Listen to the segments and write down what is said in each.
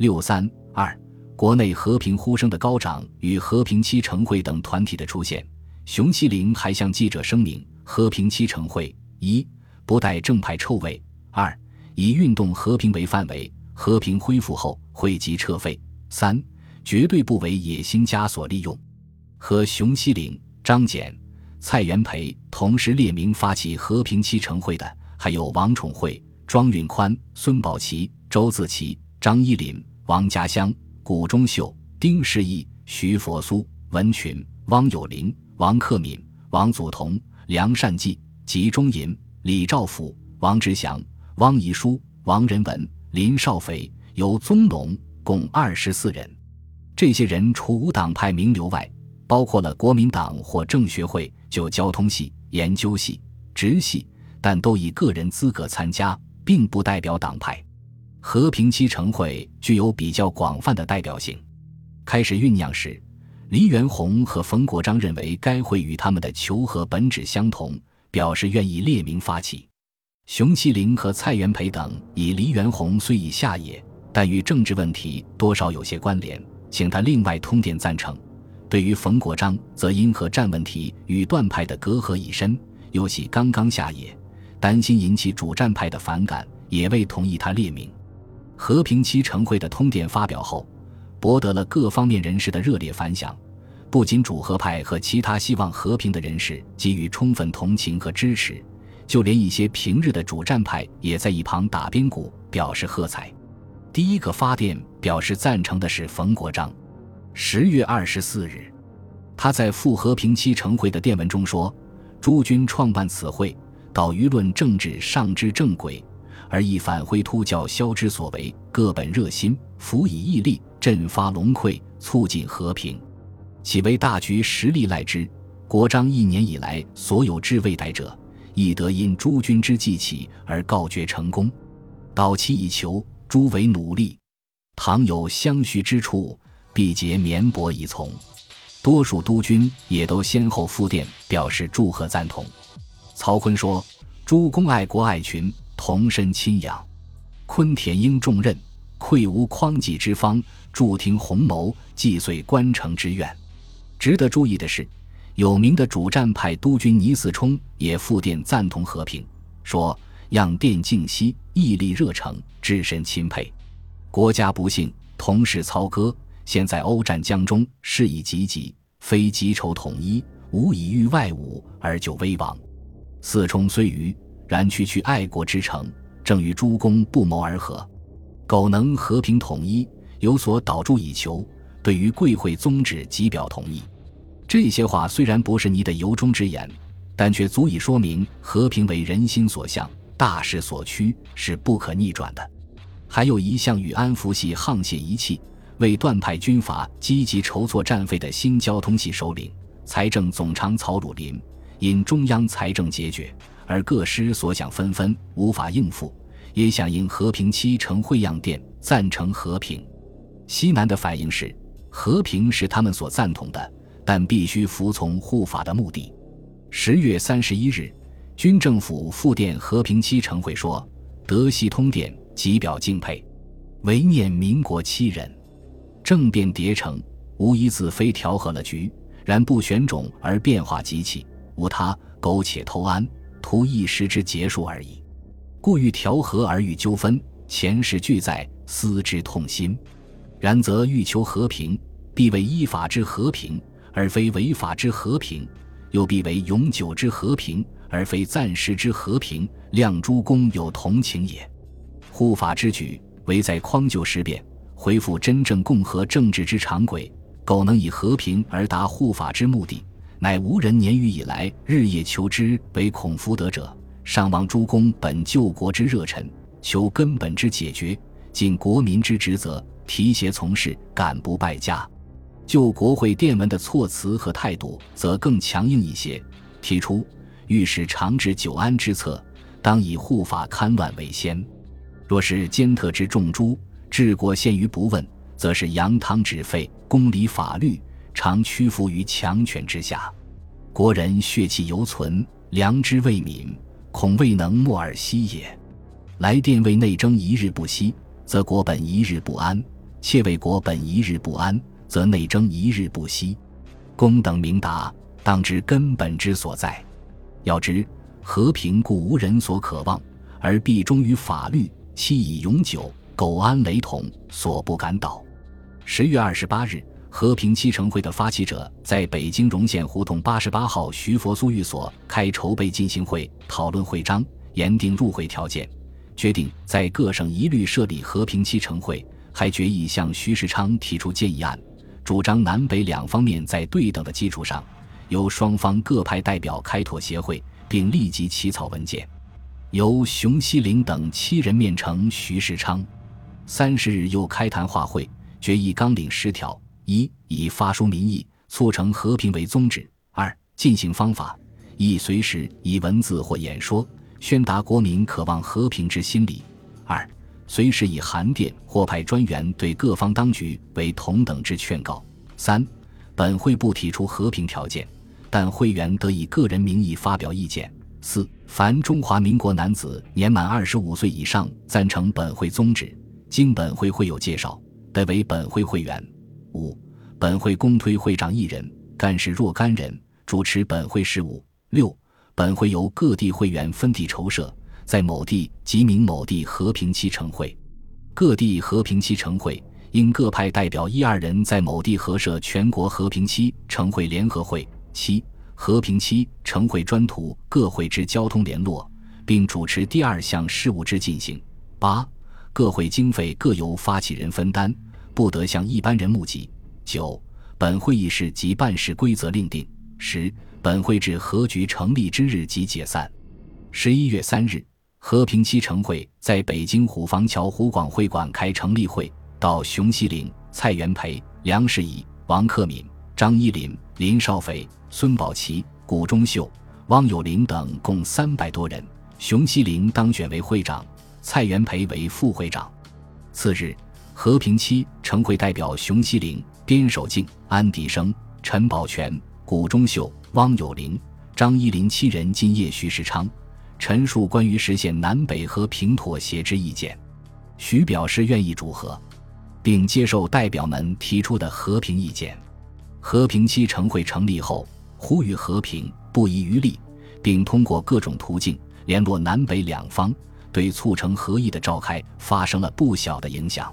六三二，国内和平呼声的高涨与和平期成会等团体的出现，熊希龄还向记者声明：和平期成会一不带正派臭味；二以运动和平为范围，和平恢复后会即撤废；三绝对不为野心家所利用。和熊希龄、张謇、蔡元培同时列名发起和平期成会的，还有王宠惠、庄允宽、孙宝琦、周自齐、张一林。王家乡、谷中秀、丁世义、徐佛苏、文群、汪有林、王克敏、王祖同、梁善济、吉中银、李兆甫、王志祥、汪宜书、王仁文、林少肥、尤宗龙，共二十四人。这些人除无党派名流外，包括了国民党或政学会、就交通系、研究系、直系，但都以个人资格参加，并不代表党派。和平期成会具有比较广泛的代表性。开始酝酿时，黎元洪和冯国璋认为该会与他们的求和本质相同，表示愿意列名发起。熊希龄和蔡元培等以黎元洪虽已下野，但与政治问题多少有些关联，请他另外通电赞成。对于冯国璋，则因和战问题与段派的隔阂已深，又系刚刚下野，担心引起主战派的反感，也未同意他列名。和平期成会的通电发表后，博得了各方面人士的热烈反响。不仅主和派和其他希望和平的人士给予充分同情和支持，就连一些平日的主战派也在一旁打边鼓，表示喝彩。第一个发电表示赞成的是冯国璋。十月二十四日，他在赴和平期成会的电文中说：“诸君创办此会，导舆论政治上之正轨。”而亦反灰突教消之所为，各本热心，辅以毅力，振发龙溃，促进和平，岂为大局实力赖之？国璋一年以来所有之未逮者，亦得因诸君之计起而告决成功。导其以求，诸为努力。倘有相续之处，必竭绵薄以从。多数督军也都先后复电表示祝贺赞同。曹锟说：“诸公爱国爱群。”同身亲养，昆田应重任，愧无匡济之方，助听鸿谋，既遂关城之愿。值得注意的是，有名的主战派督军倪嗣冲也复电赞同和平，说：“样电静息，毅力热诚，至深钦佩。国家不幸，同是操戈，现在欧战江中，事已急急，非急筹统一，无以御外侮而救危亡。嗣冲虽愚。”然区区爱国之诚，正与诸公不谋而合。苟能和平统一，有所导助以求，对于贵会宗旨即表同意。这些话虽然不是你的由衷之言，但却足以说明和平为人心所向，大势所趋，是不可逆转的。还有一项与安福系沆瀣一气，为断派军阀积极筹措战费的新交通系首领、财政总长曹汝霖，因中央财政拮据。而各师所想纷纷，无法应付，也响应和平期成会样电，赞成和平。西南的反应是，和平是他们所赞同的，但必须服从护法的目的。十月三十一日，军政府复电和平期成会说：“德系通电，极表敬佩，唯念民国七人，政变迭成，无一字非调和了局，然不选种而变化极起，无他苟且偷安。”图一时之结束而已，故欲调和而欲纠纷，前世俱在，思之痛心。然则欲求和平，必为依法之和平，而非违法之和平；又必为永久之和平，而非暂时之和平。亮诸公有同情也。护法之举，唯在匡救事变，恢复真正共和政治之常轨。苟能以和平而达护法之目的。乃无人年余以来日夜求之为恐福德者，上望诸公本救国之热忱，求根本之解决，尽国民之职责，提携从事，敢不败家。就国会电文的措辞和态度，则更强硬一些，提出欲使长治久安之策，当以护法勘乱为先。若是奸特之重诛，治国陷于不问，则是扬汤止沸，公理法律。常屈服于强权之下，国人血气犹存，良知未泯，恐未能默而息也。来电为内争一日不息，则国本一日不安。窃为国本一日不安，则内争一日不息。公等明达，当知根本之所在。要知和平故无人所渴望，而必忠于法律，期以永久。苟安雷同，所不敢倒。十月二十八日，和平七成会的发起者在北京荣县胡同八十八号徐佛苏寓所开筹备进行会，讨论会章，严定入会条件，决定在各省一律设立和平七成会，还决议向徐世昌提出建议案，主张南北两方面在对等的基础上，由双方各派代表开妥协会，并立即起草文件，由熊希龄等七人面呈徐世昌。三十日又开谈话会，决议纲领十条：一、以发书民意、促成和平为宗旨；二、进行方法：一、随时以文字或演说宣达国民渴望和平之心理；二、随时以函电或派专员对各方当局为同等之劝告；三、本会不提出和平条件，但会员得以个人名义发表意见；四、凡中华民国男子年满二十五岁以上，赞成本会宗旨。经本会会友介绍，得为本会会员。五、本会公推会长一人，干事若干人，主持本会事务。六、本会由各地会员分地筹设，在某地即名某地和平期成会。各地和平期成会应各派代表一二人，在某地合设全国和平期成会联合会。七、和平期成会专图各会之交通联络，并主持第二项事务之进行。八。各会经费各由发起人分担，不得向一般人募集。九、本会议事及办事规则另定。十、本会至和局成立之日即解散。十一月三日，和平期成会在北京虎坊桥湖广会馆开成立会，到熊希龄、蔡元培、梁士仪、王克敏、张一林、林少斐、孙宝琦、谷中秀、汪有龄等共三百多人。熊希龄当选为会长。蔡元培为副会长。次日，和平期成会代表熊希龄、边守敬、安迪生、陈宝全、谷中秀、汪有龄、张一林七人进谒徐世昌，陈述关于实现南北和平妥协之意见。徐表示愿意主和，并接受代表们提出的和平意见。和平期成会成立后，呼吁和平，不遗余力，并通过各种途径联络南北两方。对促成和议的召开发生了不小的影响。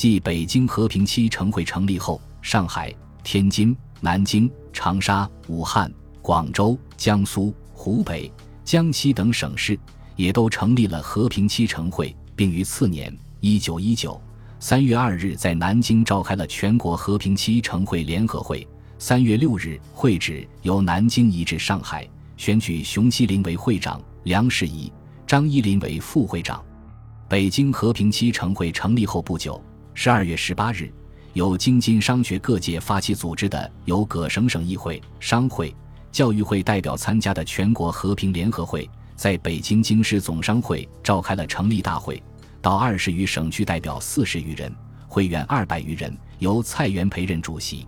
继北京和平期成会成立后，上海、天津、南京、长沙、武汉、广州、江苏、湖北、江西等省市也都成立了和平期成会，并于次年（一九一九）三月二日在南京召开了全国和平期成会联合会。三月六日，会址由南京移至上海，选举熊希龄为会长，梁士仪。张一林为副会长。北京和平期成会成立后不久，十二月十八日，由京津商学各界发起组织的由各省省议会、商会、教育会代表参加的全国和平联合会，在北京京师总商会召开了成立大会，到二十余省区代表四十余人，会员二百余人，由蔡元培任主席。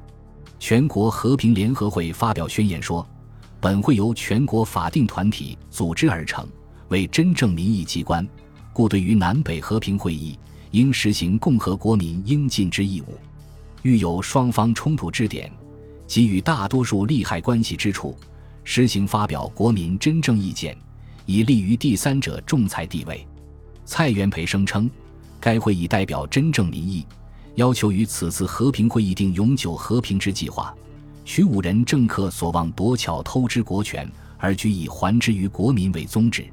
全国和平联合会发表宣言说：“本会由全国法定团体组织而成。”为真正民意机关，故对于南北和平会议，应实行共和国民应尽之义务。遇有双方冲突之点，给予大多数利害关系之处，实行发表国民真正意见，以利于第三者仲裁地位。蔡元培声称，该会议代表真正民意，要求于此次和平会议定永久和平之计划。许五人政客所望夺巧偷之国权，而居以还之于国民为宗旨。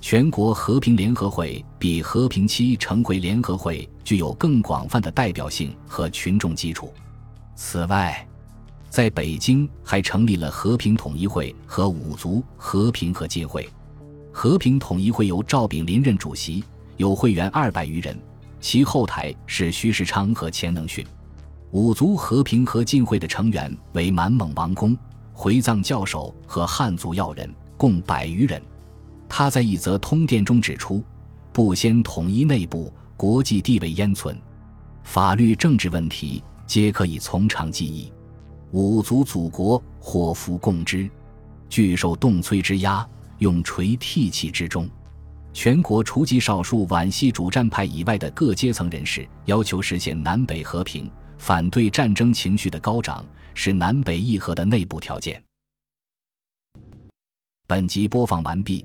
全国和平联合会比和平期成会联合会具有更广泛的代表性和群众基础。此外，在北京还成立了和平统一会和五族和平和进会。和平统一会由赵炳麟任主席，有会员二百余人，其后台是徐世昌和钱能训。五族和平和进会的成员为满蒙王公、回藏教首和汉族要人，共百余人。他在一则通电中指出，不先统一内部，国际地位焉存？法律政治问题皆可以从长计议。五族祖国，祸福共之。具受动摧之压，用锤剔气之中。全国除极少数皖系主战派以外的各阶层人士，要求实现南北和平，反对战争情绪的高涨，是南北议和的内部条件。本集播放完毕。